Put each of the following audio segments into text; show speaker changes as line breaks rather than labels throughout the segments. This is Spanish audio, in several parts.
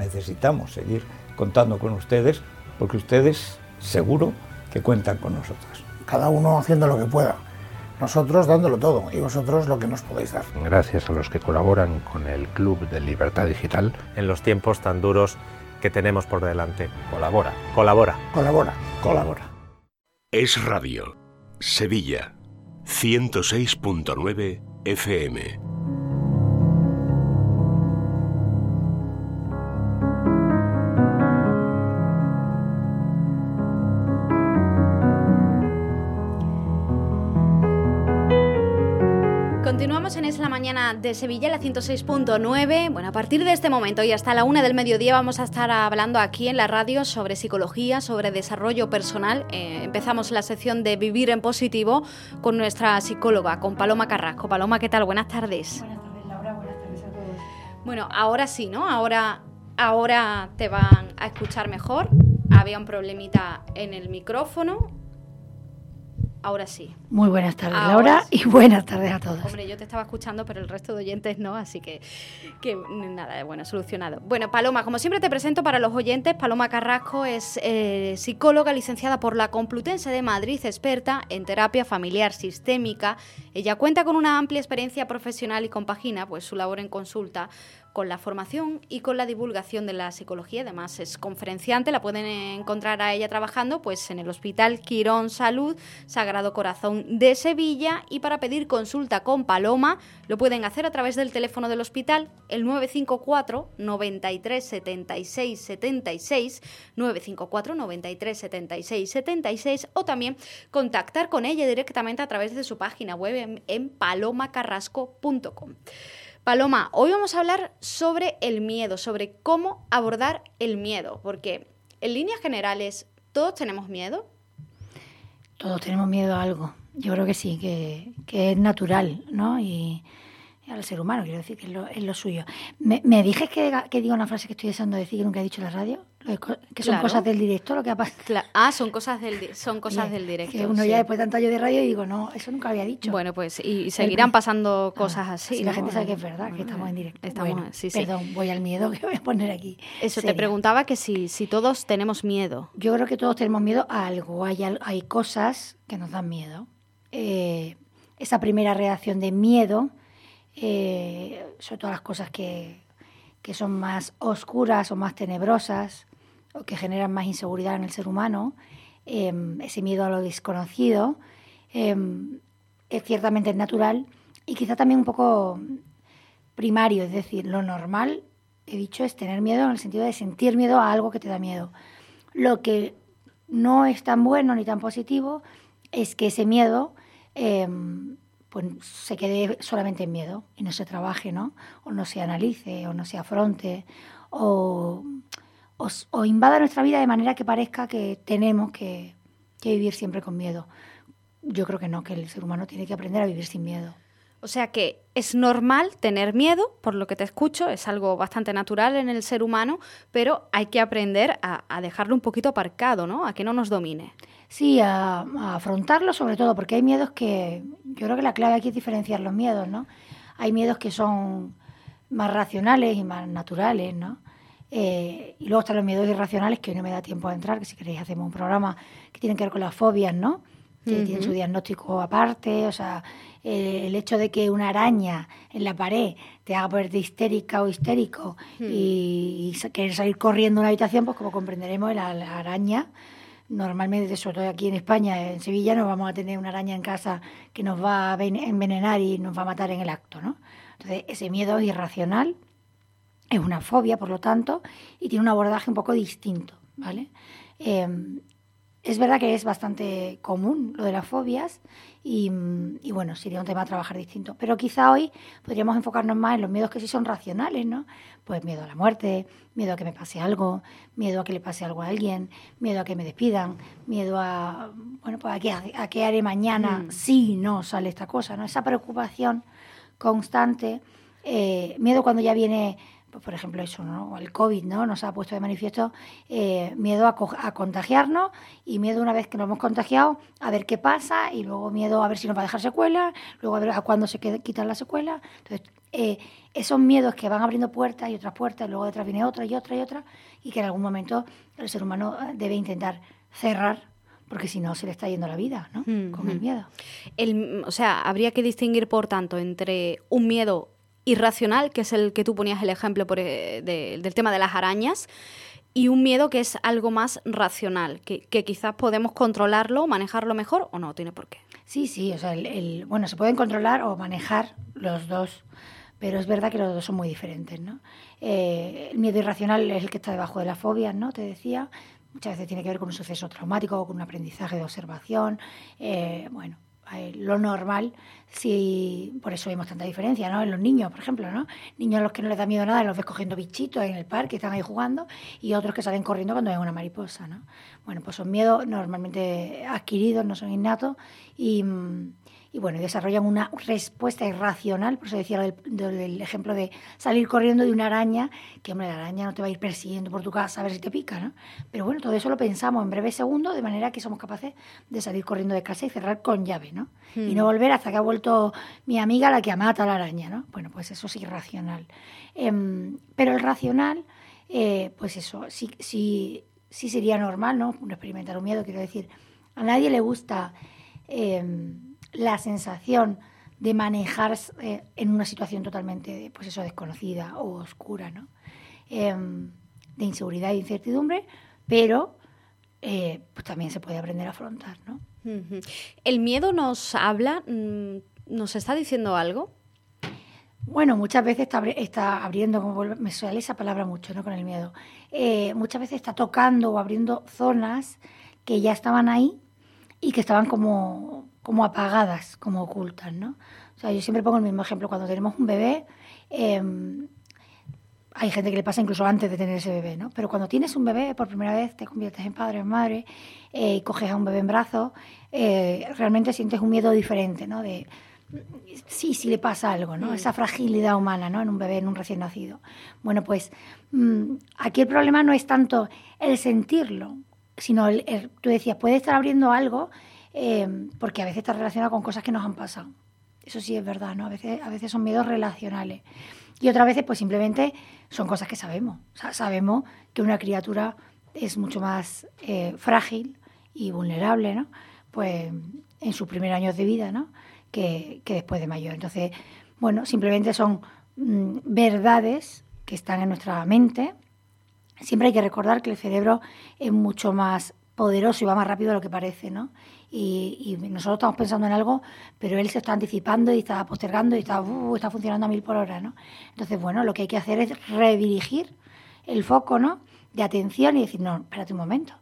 Necesitamos seguir contando con ustedes porque ustedes seguro que cuentan con nosotros.
Cada uno haciendo lo que pueda. Nosotros dándolo todo y vosotros lo que nos podéis dar.
Gracias a los que colaboran con el Club de Libertad Digital.
En los tiempos tan duros que tenemos por delante. Colabora. Colabora.
Colabora.
Colabora.
Es Radio. Sevilla. 106.9 FM.
Continuamos en Es la Mañana de Sevilla, la 106.9. Bueno, a partir de este momento y hasta la una del mediodía vamos a estar hablando aquí en la radio sobre psicología, sobre desarrollo personal. Eh, empezamos la sección de Vivir en Positivo con nuestra psicóloga, con Paloma Carrasco. Paloma, ¿qué tal? Buenas tardes.
Buenas tardes, Laura. Buenas tardes a todos.
Bueno, ahora sí, ¿no? Ahora, ahora te van a escuchar mejor. Había un problemita en el micrófono. Ahora sí.
Muy buenas tardes,
Ahora
Laura,
sí.
y buenas tardes a todos.
Hombre, yo te estaba escuchando, pero el resto de oyentes no, así que, que nada, bueno, solucionado. Bueno, Paloma, como siempre te presento para los oyentes, Paloma Carrasco es eh, psicóloga licenciada por la Complutense de Madrid, experta en terapia familiar sistémica. Ella cuenta con una amplia experiencia profesional y compagina pues, su labor en consulta con la formación y con la divulgación de la psicología. Además, es conferenciante, la pueden encontrar a ella trabajando pues, en el Hospital Quirón Salud Sagrado Corazón de Sevilla. Y para pedir consulta con Paloma, lo pueden hacer a través del teléfono del hospital, el 954 93 76 76, 954 93 76 76, o también contactar con ella directamente a través de su página web en, en palomacarrasco.com. Paloma, hoy vamos a hablar sobre el miedo, sobre cómo abordar el miedo, porque en líneas generales todos tenemos miedo.
Todos tenemos miedo a algo. Yo creo que sí, que, es natural, ¿no? Al ser humano, quiero decir, que es lo, es lo suyo. ¿Me, me dijes que, que diga una frase que estoy deseando decir que nunca he dicho en la radio? Que son
Claro.
cosas del directo, lo que ha pasado.
Ah, son cosas del, son cosas
Oye,
del directo.
Que uno
sí.
ya después de tanto año de radio digo, no, eso nunca había dicho.
Bueno, pues y, y seguirán pasando cosas
Ah,
así.
Si la
¿no?
gente sabe que es verdad, que estamos en directo.
Estamos,
Bueno,
sí, sí.
Perdón, voy al miedo que voy a poner aquí.
Eso, te preguntaba que si, si todos tenemos miedo.
Yo creo que todos tenemos miedo a algo. Hay, hay cosas que nos dan miedo. Eh, esa primera reacción de miedo, eh, sobre todo las cosas que, que son más oscuras o más tenebrosas, o que generan más inseguridad en el ser humano, eh, ese miedo a lo desconocido, eh, es ciertamente natural y quizá también un poco primario, es decir, lo normal, he dicho, es tener miedo en el sentido de sentir miedo a algo que te da miedo. Lo que no es tan bueno ni tan positivo es que ese miedo eh, pues se quede solamente en miedo y no se trabaje, ¿no? O no se analice, o no se afronte, o, o, o invada nuestra vida de manera que parezca que tenemos que, que vivir siempre con miedo. Yo creo que no, que el ser humano tiene que aprender a vivir sin miedo.
O sea que es normal tener miedo, por lo que te escucho, es algo bastante natural en el ser humano, pero hay que aprender a, dejarlo un poquito aparcado, ¿no? A que no nos domine.
Sí, a, afrontarlo sobre todo, porque hay miedos que, yo creo que la clave aquí es diferenciar los miedos, ¿no? Hay miedos que son más racionales y más naturales, ¿no? Eh, y luego están los miedos irracionales, que hoy no me da tiempo a entrar, que si queréis hacemos un programa que tiene que ver con las fobias, ¿no? Que tienen su diagnóstico aparte, o sea, eh, el hecho de que una araña en la pared te haga ponerte histérica o histérico y, y sa- querer salir corriendo de una habitación, pues como comprenderemos, la, la araña normalmente, sobre todo aquí en España, en Sevilla, no vamos a tener una araña en casa que nos va a ven- envenenar y nos va a matar en el acto, ¿no? Entonces, ese miedo es irracional, es una fobia, por lo tanto, y tiene un abordaje un poco distinto, ¿vale? Eh, es verdad que es bastante común lo de las fobias y, mm, y, bueno, sería un tema a trabajar distinto. Pero quizá hoy podríamos enfocarnos más en los miedos que sí son racionales, ¿no? Pues miedo a la muerte, miedo a que me pase algo, miedo a que le pase algo a alguien, miedo a que me despidan, miedo a, bueno, pues a qué, a qué haré mañana si no sale esta cosa, ¿no? Esa preocupación constante, eh, miedo cuando ya viene pues, por ejemplo, eso, ¿no? El COVID, ¿no? Nos ha puesto de manifiesto eh, miedo a, co- a contagiarnos y miedo una vez que nos hemos contagiado a ver qué pasa y luego miedo a ver si nos va a dejar secuelas, luego a ver a cuándo se quitan las secuelas. Entonces, eh, esos miedos que van abriendo puertas y otras puertas, y luego detrás viene otra y otra y otra, y que en algún momento el ser humano eh, debe intentar cerrar, porque si no se le está yendo la vida, ¿no? Con el miedo.
El, o sea, habría que distinguir, por tanto, entre un miedo irracional, que es el que tú ponías el ejemplo por, eh, de- del tema de las arañas, y un miedo que es algo más racional, que, que quizás podemos controlarlo, manejarlo mejor o no, tiene por qué.
Sí, sí, o sea, el, el- bueno, se pueden controlar o manejar los dos, pero es verdad que los dos son muy diferentes, ¿no? Eh, el miedo irracional es el que está debajo de las fobias, ¿no? Te decía, muchas veces tiene que ver con un suceso traumático o con un aprendizaje de observación, eh, bueno, lo normal, sí, por eso vemos tanta diferencia, ¿no? En los niños, por ejemplo, ¿no? Niños a los que no les da miedo nada, los ves cogiendo bichitos en el parque, están ahí jugando, y otros que salen corriendo cuando ven una mariposa, ¿no? Bueno, pues son miedos normalmente adquiridos, no son innatos, y, mm, y bueno, desarrollan una respuesta irracional, por eso decía del, del ejemplo de salir corriendo de una araña, que hombre, la araña no te va a ir persiguiendo por tu casa a ver si te pica, ¿no? Pero bueno, todo eso lo pensamos en breves segundos, de manera que somos capaces de salir corriendo de casa y cerrar con llave, ¿no? Y no volver hasta que ha vuelto mi amiga la que mata a la araña, ¿no? Bueno, pues eso es irracional. Em, pero el racional, eh, pues eso, sí, sí, sí sería normal, ¿no? Experimentar un miedo, quiero decir, a nadie le gusta em, la sensación de manejar eh, en una situación totalmente, pues eso, desconocida o oscura, ¿no? Em, de inseguridad e incertidumbre, pero eh, pues también se puede aprender a afrontar, ¿no?
¿El miedo nos habla? mm, ¿Nos está diciendo algo?
Bueno, muchas veces está, está abriendo, como me sale esa palabra mucho, ¿no? Con el miedo. Eh, muchas veces está tocando o abriendo zonas que ya estaban ahí y que estaban como, como apagadas, como ocultas, ¿no? O sea, yo siempre pongo el mismo ejemplo. Cuando tenemos un bebé, eh, hay gente que le pasa incluso antes de tener ese bebé, ¿no? Pero cuando tienes un bebé por primera vez, te conviertes en padre o en madre, eh, y coges a un bebé en brazos, eh, realmente sientes un miedo diferente, ¿no? De, sí, sí le pasa algo, ¿no? Esa fragilidad humana, ¿no? En un bebé, en un recién nacido. Bueno, pues mm, aquí el problema no es tanto el sentirlo, sino el, el- tú decías, puede estar abriendo algo eh, porque a veces está relacionado con cosas que nos han pasado. Eso sí es verdad, ¿no? A veces, a veces son miedos relacionales. Y otras veces, pues simplemente son cosas que sabemos. O sea, sabemos que una criatura es mucho más eh, frágil y vulnerable, ¿no? Pues en sus primeros años de vida, ¿no? Que, que después de mayor. Entonces, bueno, simplemente son mm, verdades que están en nuestra mente. Siempre hay que recordar que el cerebro es mucho más poderoso y va más rápido de lo que parece, ¿no? Y, nosotros estamos pensando en algo, pero él se está anticipando y está postergando y está, uh, está funcionando a mil por hora, ¿no? Entonces, bueno, lo que hay que hacer es redirigir el foco, ¿no? De atención y decir, no, espérate un momento.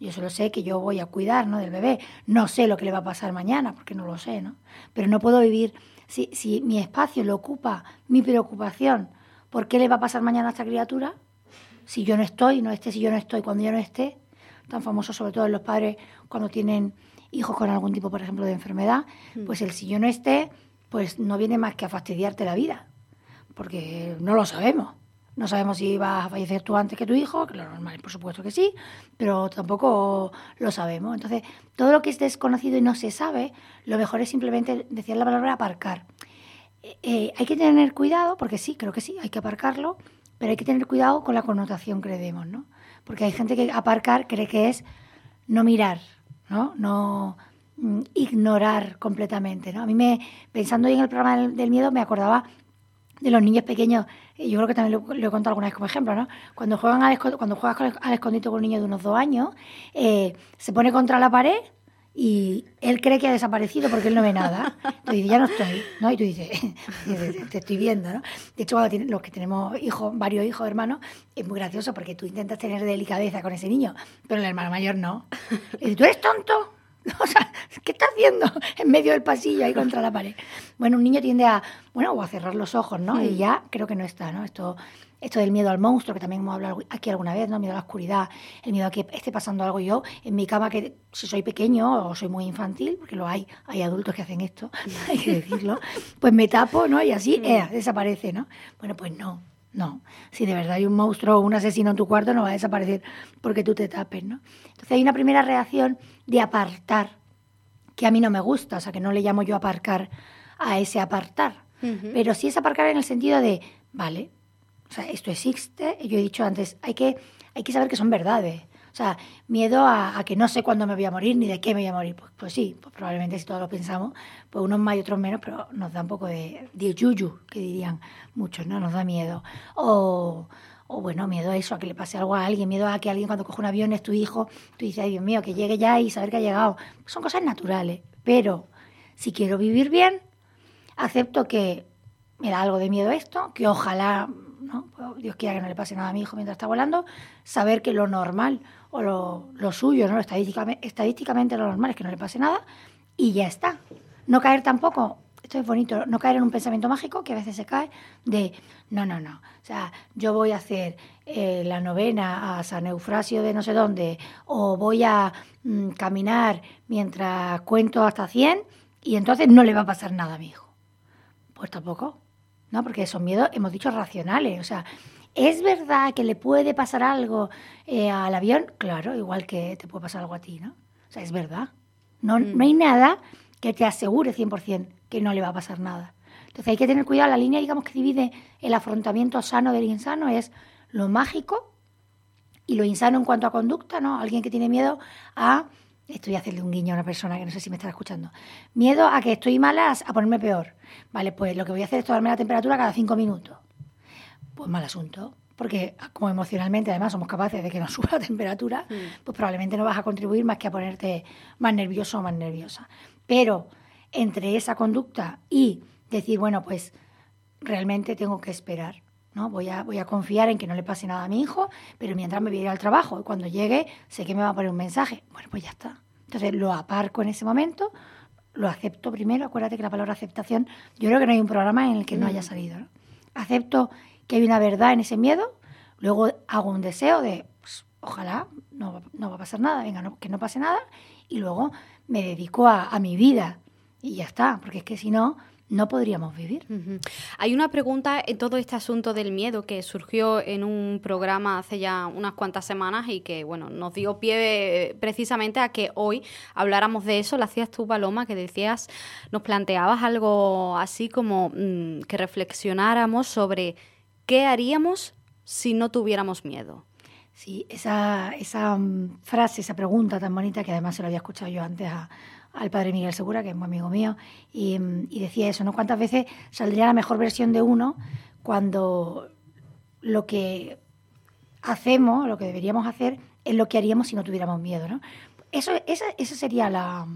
Yo solo sé que yo voy a cuidar, ¿no? Del bebé. No sé lo que le va a pasar mañana, porque no lo sé, ¿no? Pero no puedo vivir, si, si mi espacio lo ocupa mi preocupación, ¿por qué le va a pasar mañana a esta criatura? si yo no estoy, no esté, si yo no estoy, cuando yo no esté, tan famoso sobre todo en los padres cuando tienen hijos con algún tipo, por ejemplo, de enfermedad, pues el si yo no esté, pues no viene más que a fastidiarte la vida, porque no lo sabemos. No sabemos si vas a fallecer tú antes que tu hijo, que lo normal, por supuesto que sí, pero tampoco lo sabemos. Entonces, todo lo que es desconocido y no se sabe, lo mejor es simplemente decir la palabra aparcar. Eh, eh, hay que tener cuidado, porque sí, creo que sí, hay que aparcarlo, pero hay que tener cuidado con la connotación que le demos, ¿no? Porque hay gente que aparcar cree que es no mirar, ¿no? No mm, ignorar completamente, ¿no? A mí me, pensando en el programa del, miedo, me acordaba de los niños pequeños, yo creo que también lo, he contado alguna vez como ejemplo, ¿no? Cuando juegan al, cuando juegas al escondite con un niño de unos dos años, eh, se pone contra la pared y él cree que ha desaparecido porque él no ve nada. Entonces dice, ya no estoy, ¿no? Y tú dices, te estoy viendo, ¿no? De hecho, cuando los que tenemos hijos, varios hijos, hermanos, es muy gracioso porque tú intentas tener delicadeza con ese niño, pero el hermano mayor no. Y dice, ¿tú eres tonto? O sea, ¿qué estás haciendo en medio del pasillo ahí contra la pared? Bueno, un niño tiende a, bueno, o a cerrar los ojos, ¿no? Y ya creo que no está, ¿no? Esto, esto del miedo al monstruo, que también hemos hablado aquí alguna vez, ¿no? Miedo a la oscuridad, el miedo a que esté pasando algo yo en mi cama, que si soy pequeño o soy muy infantil, porque lo hay, hay adultos que hacen esto, hay que decirlo, pues me tapo, ¿no? Y así eh, desaparece, ¿no? Bueno, pues no, no. Si de verdad hay un monstruo o un asesino en tu cuarto, no va a desaparecer porque tú te tapes, ¿no? Entonces hay una primera reacción de apartar, que a mí no me gusta, o sea, que no le llamo yo aparcar a ese apartar, Pero sí es aparcar en el sentido de, vale, o sea, esto existe, yo he dicho antes, hay que, hay que saber que son verdades. O sea, miedo a, que no sé cuándo me voy a morir ni de qué me voy a morir. Pues, pues sí, pues probablemente si todos lo pensamos, pues unos más y otros menos, pero nos da un poco de, de yuyu, que dirían muchos, ¿no? Nos da miedo. O, o bueno, miedo a eso, a que le pase algo a alguien, miedo a que alguien cuando coge un avión es tu hijo, tú dices, ay Dios mío, que llegue ya y saber que ha llegado. Son cosas naturales, pero si quiero vivir bien, acepto que me da algo de miedo esto, que ojalá, Pues Dios quiera que no le pase nada a mi hijo mientras está volando, saber que lo normal o lo, suyo, ¿no? Estadísticamente, estadísticamente lo normal es que no le pase nada y ya está. No caer tampoco, esto es bonito, no caer en un pensamiento mágico que a veces se cae de, no, no, no, o sea, yo voy a hacer eh, la novena a San Eufrasio de no sé dónde o voy a mm, caminar mientras cuento hasta 100 y entonces no le va a pasar nada a mi hijo. Pues tampoco, ¿no? Porque son miedos, hemos dicho, racionales, o sea, ¿Es verdad que le puede pasar algo eh, al avión? Claro, igual que te puede pasar algo a ti, ¿no? O sea, es verdad. No, mm. no hay nada que te asegure 100% que no le va a pasar nada. Entonces hay que tener cuidado. La línea, digamos, que divide el afrontamiento sano del insano es lo mágico y lo insano en cuanto a conducta, ¿no? Alguien que tiene miedo a... Estoy a hacerle un guiño a una persona que no sé si me está escuchando. Miedo a que estoy mala, a ponerme peor. Vale, pues lo que voy a hacer es tomarme la temperatura cada cinco minutos pues mal asunto. Porque como emocionalmente además somos capaces de que nos suba la temperatura, mm. pues probablemente no vas a contribuir más que a ponerte más nervioso o más nerviosa. Pero entre esa conducta y decir, bueno, pues realmente tengo que esperar, ¿no? Voy a, voy a confiar en que no le pase nada a mi hijo, pero mientras me voy a ir al trabajo y cuando llegue sé que me va a poner un mensaje. Bueno, pues ya está. Entonces lo aparco en ese momento, lo acepto primero. Acuérdate que la palabra aceptación, yo creo que no hay un programa en el que no haya mm. salido. ¿no? Acepto que hay una verdad en ese miedo, luego hago un deseo de, pues, ojalá no, no, va a pasar nada, venga, que no pase nada, y luego me dedico a, mi vida y ya está, porque es que si no, no podríamos vivir.
Hay una pregunta en todo este asunto del miedo que surgió en un programa hace ya unas cuantas semanas y que bueno nos dio pie eh, precisamente a que hoy habláramos de eso. Lo hacías tú, Paloma, que decías, nos planteabas algo así como mm, que reflexionáramos sobre ¿Qué haríamos si no tuviéramos miedo?
Sí, esa, esa mm, frase, esa pregunta tan bonita que además se lo había escuchado yo antes al padre Miguel Segura, que es muy amigo mío, y, mm, y, decía eso, ¿no? ¿Cuántas veces saldría la mejor versión de uno cuando lo que hacemos, lo que deberíamos hacer, es lo que haríamos si no tuviéramos miedo, ¿no? Eso, esa, esa sería la,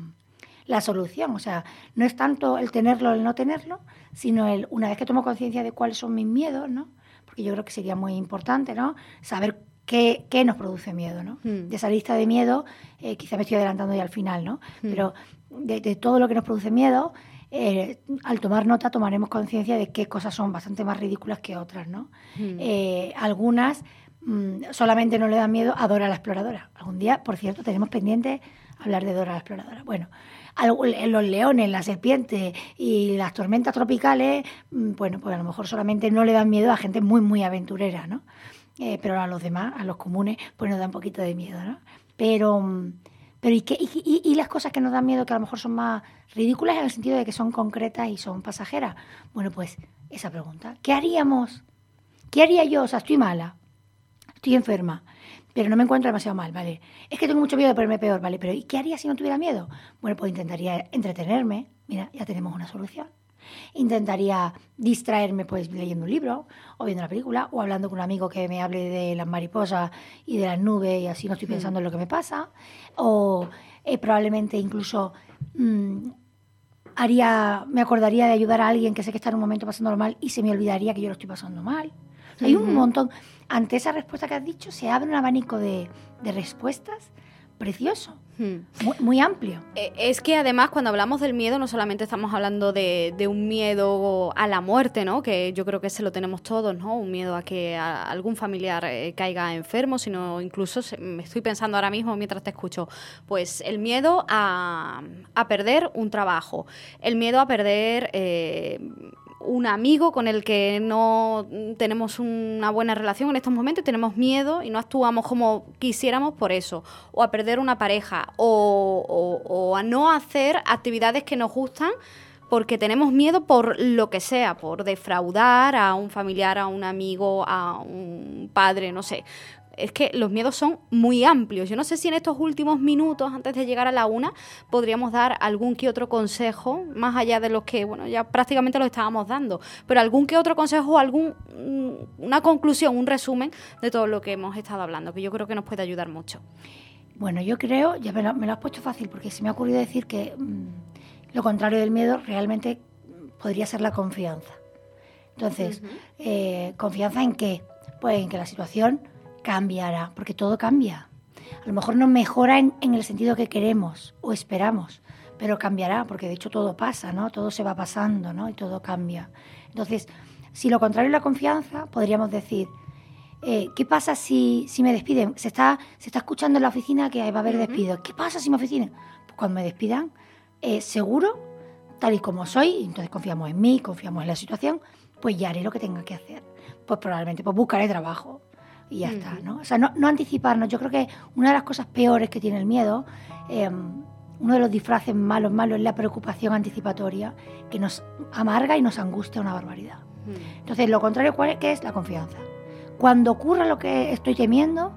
la solución. O sea, no es tanto el tenerlo o el no tenerlo, sino el, una vez que tomo conciencia de cuáles son mis miedos, ¿no? porque yo creo que sería muy importante, ¿no? Saber qué, qué nos produce miedo, ¿no? Hmm. De esa lista de miedo, eh, quizá me estoy adelantando ya al final, ¿no? Hmm. Pero de, todo lo que nos produce miedo, eh, al tomar nota tomaremos conciencia de qué cosas son bastante más ridículas que otras, ¿no? Hmm. Eh, algunas mm, solamente no le dan miedo a Dora la exploradora. Algún día, por cierto, tenemos pendiente hablar de Dora la exploradora. Bueno, los leones, la serpiente y las tormentas tropicales, mm, bueno, pues a lo mejor solamente no le dan miedo a gente muy, muy aventurera, ¿no? Eh, pero a los demás, a los comunes, pues nos da un poquito de miedo, ¿no? Pero, mm, pero ¿y, qué, y, las cosas que nos dan miedo que a lo mejor son más ridículas en el sentido de que son concretas y son pasajeras? Bueno, pues esa pregunta. ¿Qué haríamos? ¿Qué haría yo? O sea, estoy mala, estoy enferma pero no me encuentro demasiado mal, ¿vale? Es que tengo mucho miedo de ponerme peor, ¿vale? Pero ¿y qué haría si no tuviera miedo? Bueno, pues intentaría entretenerme, mira, ya tenemos una solución. Intentaría distraerme pues leyendo un libro o viendo una película o hablando con un amigo que me hable de las mariposas y de las nubes y así no estoy pensando en lo que me pasa. O eh, probablemente incluso mm, haría, me acordaría de ayudar a alguien que sé que está en un momento pasando mal y se me olvidaría que yo lo estoy pasando mal. Hay un montón. Ante esa respuesta que has dicho, se abre un abanico de, respuestas precioso, muy, amplio.
Eh, es que además cuando hablamos del miedo no solamente estamos hablando de, un miedo a la muerte, ¿no? que yo creo que se lo tenemos todos, ¿no? un miedo a que algún familiar eh, caiga enfermo, sino incluso me estoy pensando ahora mismo mientras te escucho, pues el miedo a, perder un trabajo, el miedo a perder... Eh, un amigo con el que no tenemos una buena relación en estos momentos, tenemos miedo y no actuamos como quisiéramos por eso, o a perder una pareja, o, a no hacer actividades que nos gustan porque tenemos miedo por lo que sea, por defraudar a un familiar, a un amigo, a un padre, no sé es que los miedos son muy amplios. Yo no sé si en estos últimos minutos, antes de llegar a la una, podríamos dar algún que otro consejo, más allá de los que, bueno, ya prácticamente lo estábamos dando, pero algún que otro consejo, algún, mm, una conclusión, un resumen de todo lo que hemos estado hablando, que yo creo que nos puede ayudar mucho.
Bueno, yo creo, ya me lo, has puesto fácil, porque se me ha ocurrido decir que mm, lo contrario del miedo realmente podría ser la confianza. Entonces, eh, ¿confianza en qué? Pues en que la situación cambiará, porque todo cambia. A lo mejor no mejora en, el sentido que queremos o esperamos, pero cambiará, porque de hecho todo pasa, ¿no? Todo se va pasando, ¿no? Y todo cambia. Entonces, si lo contrario es la confianza, podríamos decir, eh, ¿qué pasa si, si, me despiden? Se está, se está escuchando en la oficina que va a haber despidos. ¿Qué pasa si me oficina? Pues cuando me despidan, eh, seguro, tal y como soy, entonces confiamos en mí, confiamos en la situación, pues ya haré lo que tenga que hacer. Pues probablemente pues buscaré trabajo, y ya está, ¿no? O sea, no, no, anticiparnos. Yo creo que una de las cosas peores que tiene el miedo, em, uno de los disfraces malos, malos, es la preocupación anticipatoria, que nos amarga y nos angustia una barbaridad. Entonces, lo contrario, ¿cuál es? ¿Qué es? La confianza. Cuando ocurra lo que estoy temiendo,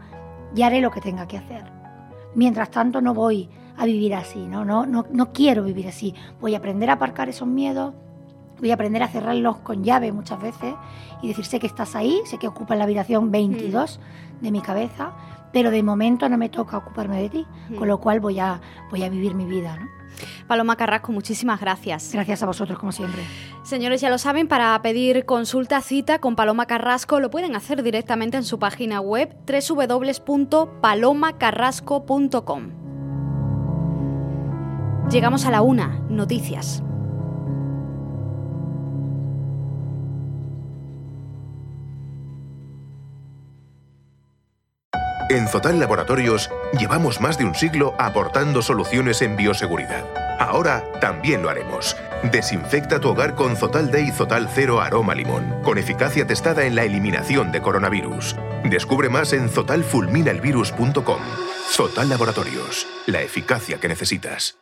ya haré lo que tenga que hacer. Mientras tanto, no voy a vivir así, ¿no? No, no, no quiero vivir así. Voy a aprender a aparcar esos miedos, voy a aprender a cerrarlos con llave muchas veces y decir, sé que estás ahí, sé que ocupas la habitación 22 mm. de mi cabeza, pero de momento no me toca ocuparme de ti, con mm. lo cual voy a, voy a vivir mi vida. ¿no?
Paloma Carrasco, muchísimas gracias.
Gracias a vosotros, como siempre.
Señores, ya lo saben, para pedir consulta, cita con Paloma Carrasco, lo pueden hacer directamente en su página web www.palomacarrasco.com. Llegamos a la una, noticias.
En Zotal Laboratorios llevamos más de un siglo aportando soluciones en bioseguridad. Ahora también lo haremos. Desinfecta tu hogar con Zotal Day Zotal Cero Aroma Limón, con eficacia testada en la eliminación de coronavirus. Descubre más en zotalfulminaelvirus.com. Zotal Laboratorios, la eficacia que necesitas.